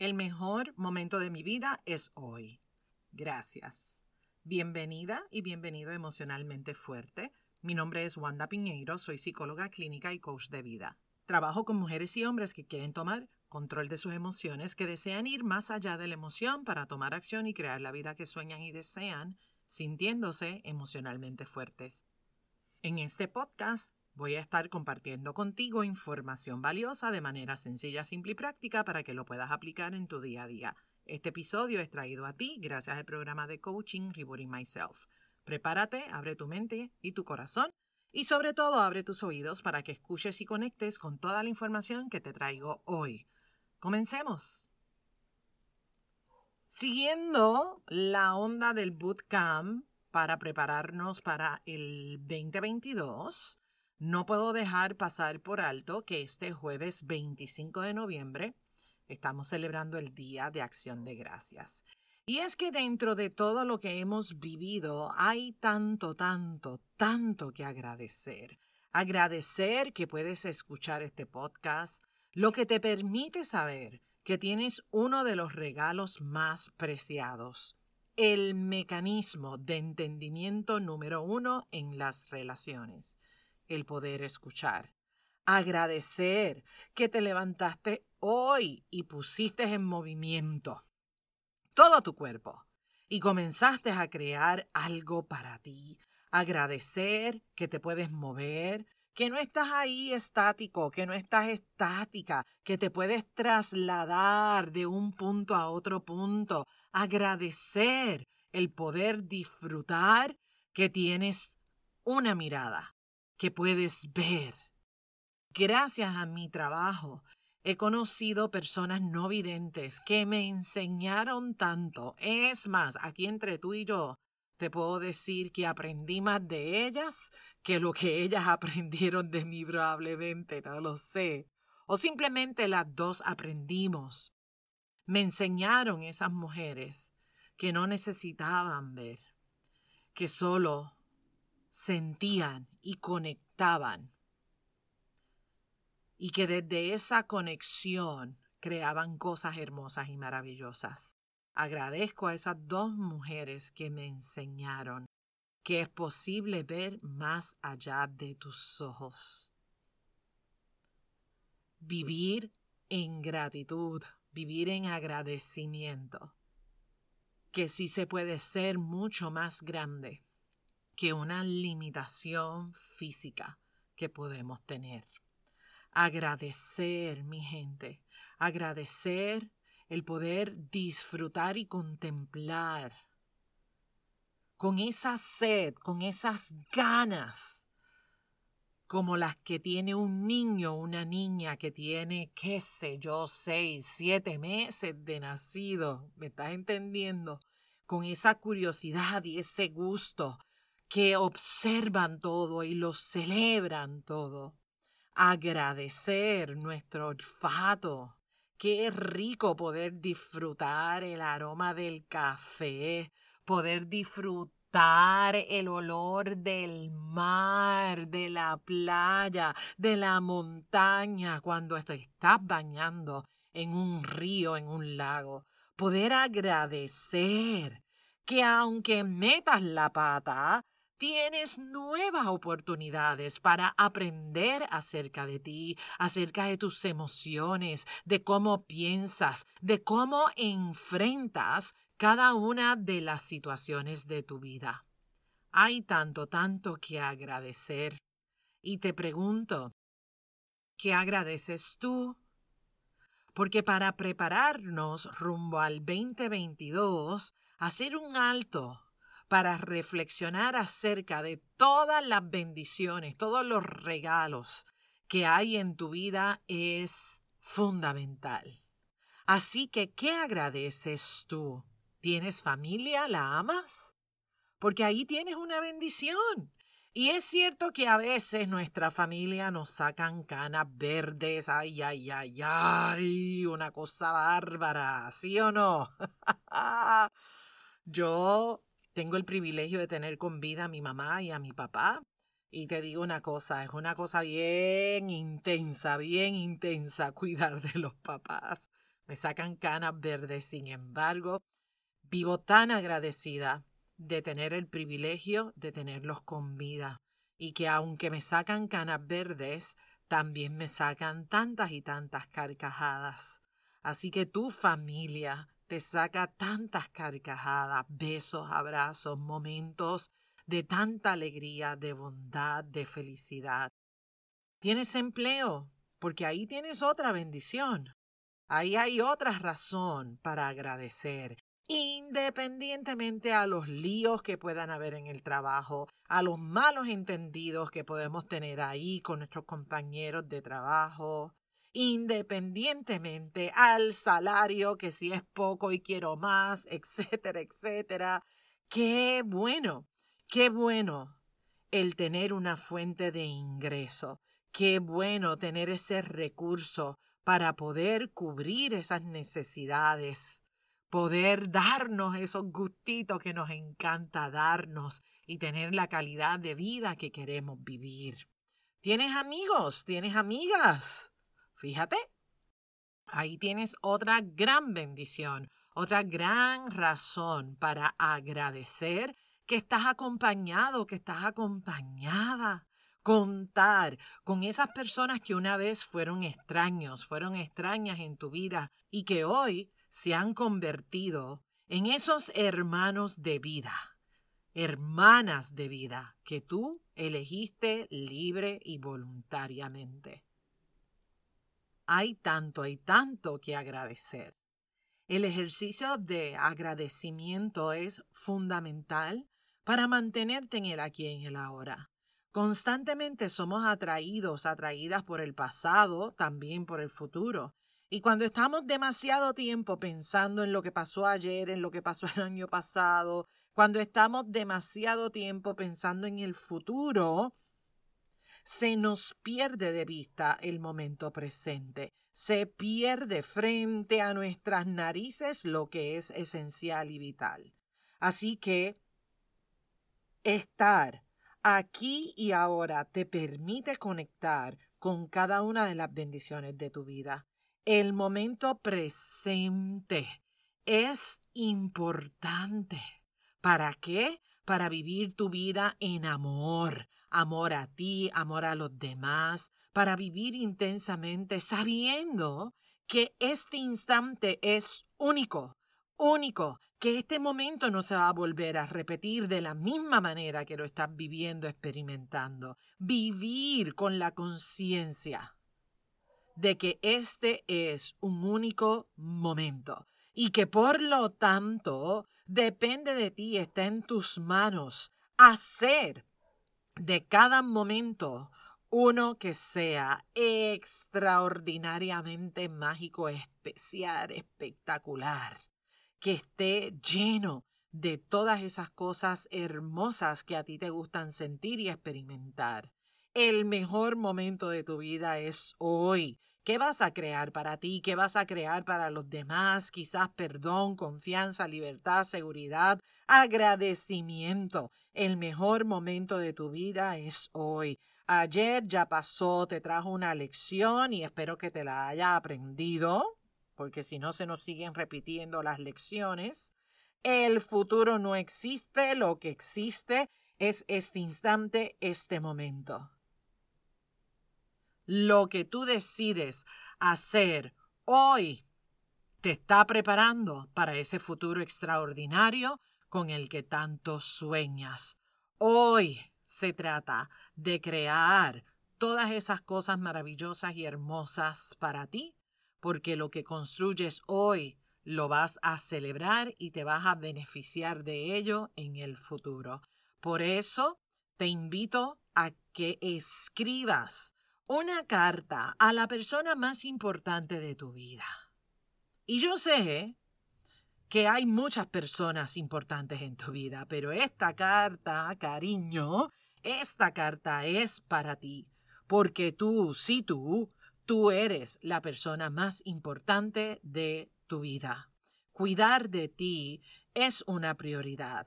El mejor momento de mi vida es hoy. Gracias. Bienvenida y bienvenido Emocionalmente Fuerte. Mi nombre es Wanda Piñeiro, soy psicóloga clínica y coach de vida. Trabajo con mujeres y hombres que quieren tomar control de sus emociones, que desean ir más allá de la emoción para tomar acción y crear la vida que sueñan y desean, sintiéndose emocionalmente fuertes. En este podcast voy a estar compartiendo contigo información valiosa de manera sencilla, simple y práctica para que lo puedas aplicar en tu día a día. Este episodio es traído a ti gracias al programa de coaching Rebooting Myself. Prepárate, abre tu mente y tu corazón y sobre todo abre tus oídos para que escuches y conectes con toda la información que te traigo hoy. Comencemos. Siguiendo la onda del bootcamp para prepararnos para el 2022, no puedo dejar pasar por alto que este jueves 25 de noviembre estamos celebrando el Día de Acción de Gracias. Y es que dentro de todo lo que hemos vivido hay tanto, tanto, tanto que agradecer. Agradecer que puedes escuchar este podcast, lo que te permite saber que tienes uno de los regalos más preciados, el mecanismo de entendimiento número uno en las relaciones, el poder escuchar. Agradecer que te levantaste hoy y pusiste en movimiento todo tu cuerpo y comenzaste a crear algo para ti. Agradecer que te puedes mover, que no estás ahí estático, que no estás estática, que te puedes trasladar de un punto a otro punto. Agradecer el poder disfrutar que tienes una mirada, que puedes ver. Gracias a mi trabajo He conocido personas no videntes que me enseñaron tanto. Es más, aquí entre tú y yo, te puedo decir que aprendí más de ellas que lo que ellas aprendieron de mí probablemente, no lo sé. O simplemente las dos aprendimos. Me enseñaron esas mujeres que no necesitaban ver, que solo sentían y conectaban y que desde esa conexión creaban cosas hermosas y maravillosas. Agradezco a esas dos mujeres que me enseñaron que es posible ver más allá de tus ojos. Vivir en gratitud, vivir en agradecimiento, que sí se puede ser mucho más grande que una limitación física que podemos tener agradecer, mi gente, agradecer el poder disfrutar y contemplar con esa sed, con esas ganas, como las que tiene un niño o una niña que tiene, qué sé yo, seis, siete meses de nacido, ¿me estás entendiendo? Con esa curiosidad y ese gusto que observan todo y lo celebran todo agradecer nuestro olfato. Qué rico poder disfrutar el aroma del café, poder disfrutar el olor del mar, de la playa, de la montaña cuando te estás bañando en un río, en un lago. Poder agradecer que aunque metas la pata, tienes nuevas oportunidades para aprender acerca de ti, acerca de tus emociones, de cómo piensas, de cómo enfrentas cada una de las situaciones de tu vida. Hay tanto, tanto que agradecer. Y te pregunto, ¿qué agradeces tú? Porque para prepararnos rumbo al 2022, hacer un alto para reflexionar acerca de todas las bendiciones, todos los regalos que hay en tu vida es fundamental. Así que, ¿qué agradeces tú? ¿Tienes familia? ¿La amas? Porque ahí tienes una bendición. Y es cierto que a veces nuestra familia nos sacan canas verdes, ay, ay, ay, ay, una cosa bárbara, ¿sí o no? Yo tengo el privilegio de tener con vida a mi mamá y a mi papá. Y te digo una cosa, es una cosa bien intensa, bien intensa cuidar de los papás. me sacan canas verdes. Sin embargo, vivo tan agradecida de tener el privilegio de tenerlos con vida y que aunque me sacan canas verdes, también me sacan tantas y tantas carcajadas. Así que tu familia te saca tantas carcajadas, besos, abrazos, momentos de tanta alegría, de bondad, de felicidad. ¿Tienes empleo? Porque ahí tienes otra bendición. Ahí hay otra razón para agradecer, independientemente a los líos que puedan haber en el trabajo, a los malos entendidos que podemos tener ahí con nuestros compañeros de trabajo, independientemente al salario, que si es poco y quiero más, etcétera, etcétera. Qué bueno, qué bueno el tener una fuente de ingreso. Qué bueno tener ese recurso para poder cubrir esas necesidades, poder darnos esos gustitos que nos encanta darnos y tener la calidad de vida que queremos vivir. ¿Tienes amigos? ¿Tienes amigas? Fíjate, ahí tienes otra gran bendición, otra gran razón para agradecer que estás acompañado, que estás acompañada. Contar con esas personas que una vez fueron extraños, fueron extrañas en tu vida y que hoy se han convertido en esos hermanos de vida, hermanas de vida que tú elegiste libre y voluntariamente. Hay tanto, hay tanto que agradecer. El ejercicio de agradecimiento es fundamental para mantenerte en el aquí y en el ahora. Constantemente somos atraídos, atraídas por el pasado, también por el futuro. Y cuando estamos demasiado tiempo pensando en lo que pasó ayer, en lo que pasó el año pasado, cuando estamos demasiado tiempo pensando en el futuro, se nos pierde de vista el momento presente, se pierde frente a nuestras narices lo que es esencial y vital. Así que estar aquí y ahora te permite conectar con cada una de las bendiciones de tu vida. El momento presente es importante. ¿Para qué? Para vivir tu vida en amor, amor a ti, amor a los demás, para vivir intensamente sabiendo que este instante es único, único, que este momento no se va a volver a repetir de la misma manera que lo estás viviendo, experimentando. Vivir con la conciencia de que este es un único momento y que por lo tanto depende de ti, está en tus manos hacer de cada momento uno que sea extraordinariamente mágico, especial, espectacular, que esté lleno de todas esas cosas hermosas que a ti te gustan sentir y experimentar. El mejor momento de tu vida es hoy. ¿Qué vas a crear para ti? ¿Qué vas a crear para los demás? Quizás perdón, confianza, libertad, seguridad, agradecimiento. El mejor momento de tu vida es hoy. Ayer ya pasó, te trajo una lección y espero que te la haya aprendido, porque si no se nos siguen repitiendo las lecciones. El futuro no existe, lo que existe es este instante, este momento lo que tú decides hacer hoy te está preparando para ese futuro extraordinario con el que tanto sueñas. Hoy se trata de crear todas esas cosas maravillosas y hermosas para ti, porque lo que construyes hoy lo vas a celebrar y te vas a beneficiar de ello en el futuro. Por eso te invito a que escribas una carta a la persona más importante de tu vida. Y yo sé que hay muchas personas importantes en tu vida, pero esta carta, cariño, esta carta es para ti, porque tú, sí tú, tú eres la persona más importante de tu vida. Cuidar de ti es una prioridad.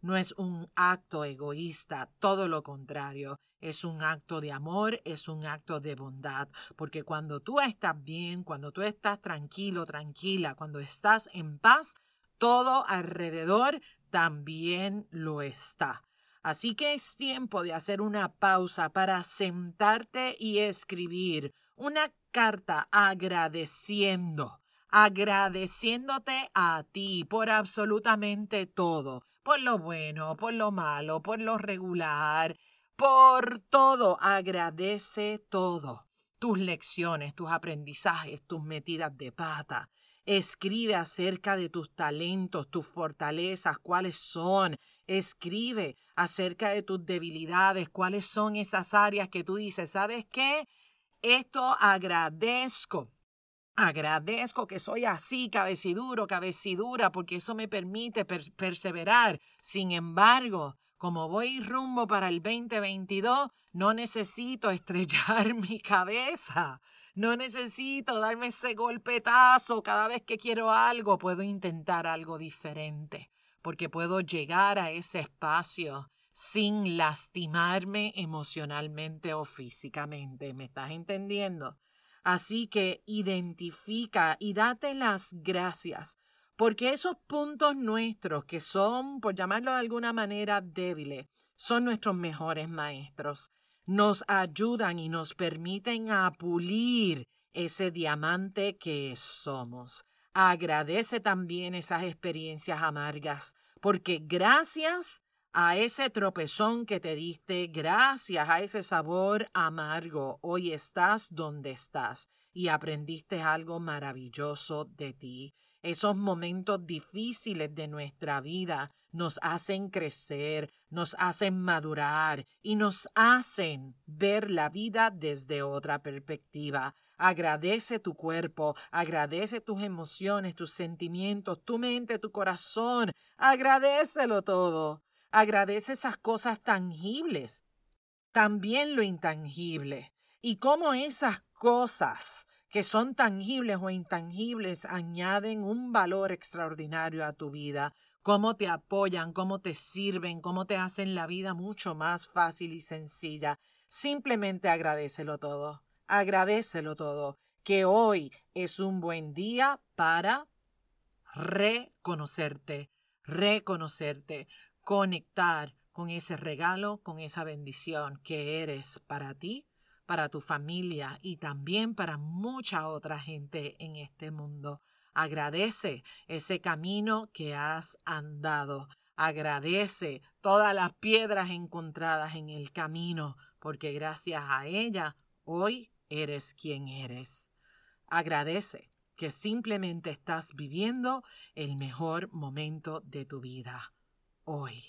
No es un acto egoísta, todo lo contrario, es un acto de amor, es un acto de bondad, porque cuando tú estás bien, cuando tú estás tranquilo, tranquila, cuando estás en paz, todo alrededor también lo está. Así que es tiempo de hacer una pausa para sentarte y escribir una carta agradeciendo, agradeciéndote a ti por absolutamente todo, por lo bueno, por lo malo, por lo regular, por todo. Agradece todo. Tus lecciones, tus aprendizajes, tus metidas de pata. Escribe acerca de tus talentos, tus fortalezas, cuáles son. Escribe acerca de tus debilidades, cuáles son esas áreas que tú dices, ¿sabes qué? Esto agradezco. Agradezco que soy así, cabeciduro, cabecidura, porque eso me permite perseverar. Sin embargo, como voy rumbo para el 2022, no necesito estrellar mi cabeza. No necesito darme ese golpetazo cada vez que quiero algo. Puedo intentar algo diferente, porque puedo llegar a ese espacio sin lastimarme emocionalmente o físicamente. ¿Me estás entendiendo? Así que identifica y date las gracias, porque esos puntos nuestros que son, por llamarlo de alguna manera, débiles, son nuestros mejores maestros. Nos ayudan y nos permiten a pulir ese diamante que somos. Agradece también esas experiencias amargas, porque gracias a ese tropezón que te diste, gracias a ese sabor amargo, hoy estás donde estás y aprendiste algo maravilloso de ti. Esos momentos difíciles de nuestra vida nos hacen crecer, nos hacen madurar y nos hacen ver la vida desde otra perspectiva. Agradece tu cuerpo, agradece tus emociones, tus sentimientos, tu mente, tu corazón. Agradecelo todo. Agradece esas cosas tangibles, también lo intangible. Y cómo esas cosas que son tangibles o intangibles añaden un valor extraordinario a tu vida, cómo te apoyan, cómo te sirven, cómo te hacen la vida mucho más fácil y sencilla. Simplemente agradecelo todo, agradecelo todo, que hoy es un buen día para reconocerte, reconocerte conectar con ese regalo, con esa bendición que eres para ti, para tu familia y también para mucha otra gente en este mundo. Agradece ese camino que has andado. Agradece todas las piedras encontradas en el camino, porque gracias a ella hoy eres quien eres. Agradece que simplemente estás viviendo el mejor momento de tu vida hoy.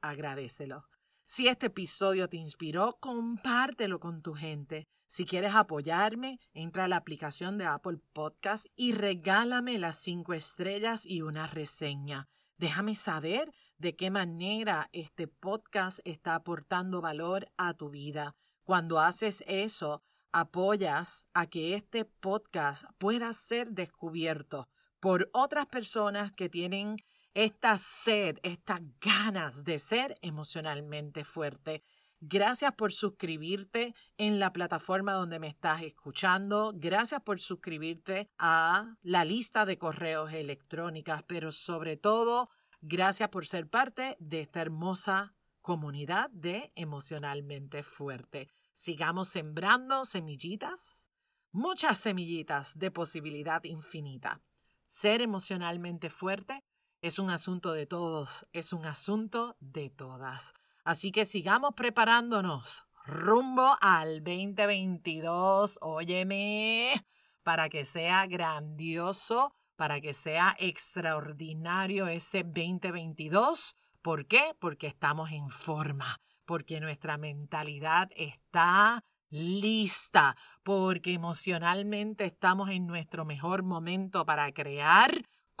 Agradecelo. Si este episodio te inspiró, compártelo con tu gente. Si quieres apoyarme, entra a la aplicación de Apple Podcast y regálame las cinco estrellas y una reseña. Déjame saber de qué manera este podcast está aportando valor a tu vida. Cuando haces eso, apoyas a que este podcast pueda ser descubierto por otras personas que tienen esta sed, estas ganas de ser emocionalmente fuerte. Gracias por suscribirte en la plataforma donde me estás escuchando. Gracias por suscribirte a la lista de correos electrónicas, pero sobre todo, gracias por ser parte de esta hermosa comunidad de emocionalmente fuerte. Sigamos sembrando semillitas, muchas semillitas de posibilidad infinita. Ser emocionalmente fuerte es un asunto de todos, es un asunto de todas. Así que sigamos preparándonos rumbo al 2022, óyeme, para que sea grandioso, para que sea extraordinario ese 2022. ¿Por qué? Porque estamos en forma, porque nuestra mentalidad está lista, porque emocionalmente estamos en nuestro mejor momento para crear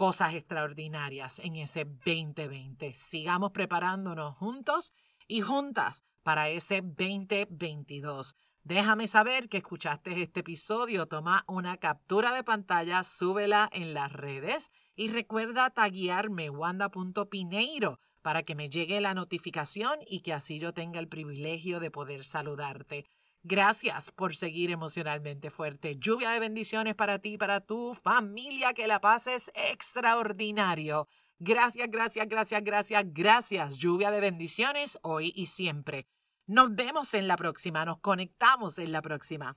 cosas extraordinarias en ese 2020. Sigamos preparándonos juntos y juntas para ese 2022. Déjame saber que escuchaste este episodio, toma una captura de pantalla, súbela en las redes y recuerda taguearme wanda.pineiro para que me llegue la notificación y que así yo tenga el privilegio de poder saludarte. Gracias por seguir emocionalmente fuerte. Lluvia de bendiciones para ti, para tu familia, que la pases extraordinario. Gracias, gracias, gracias, gracias, gracias. Lluvia de bendiciones hoy y siempre. Nos vemos en la próxima, nos conectamos en la próxima.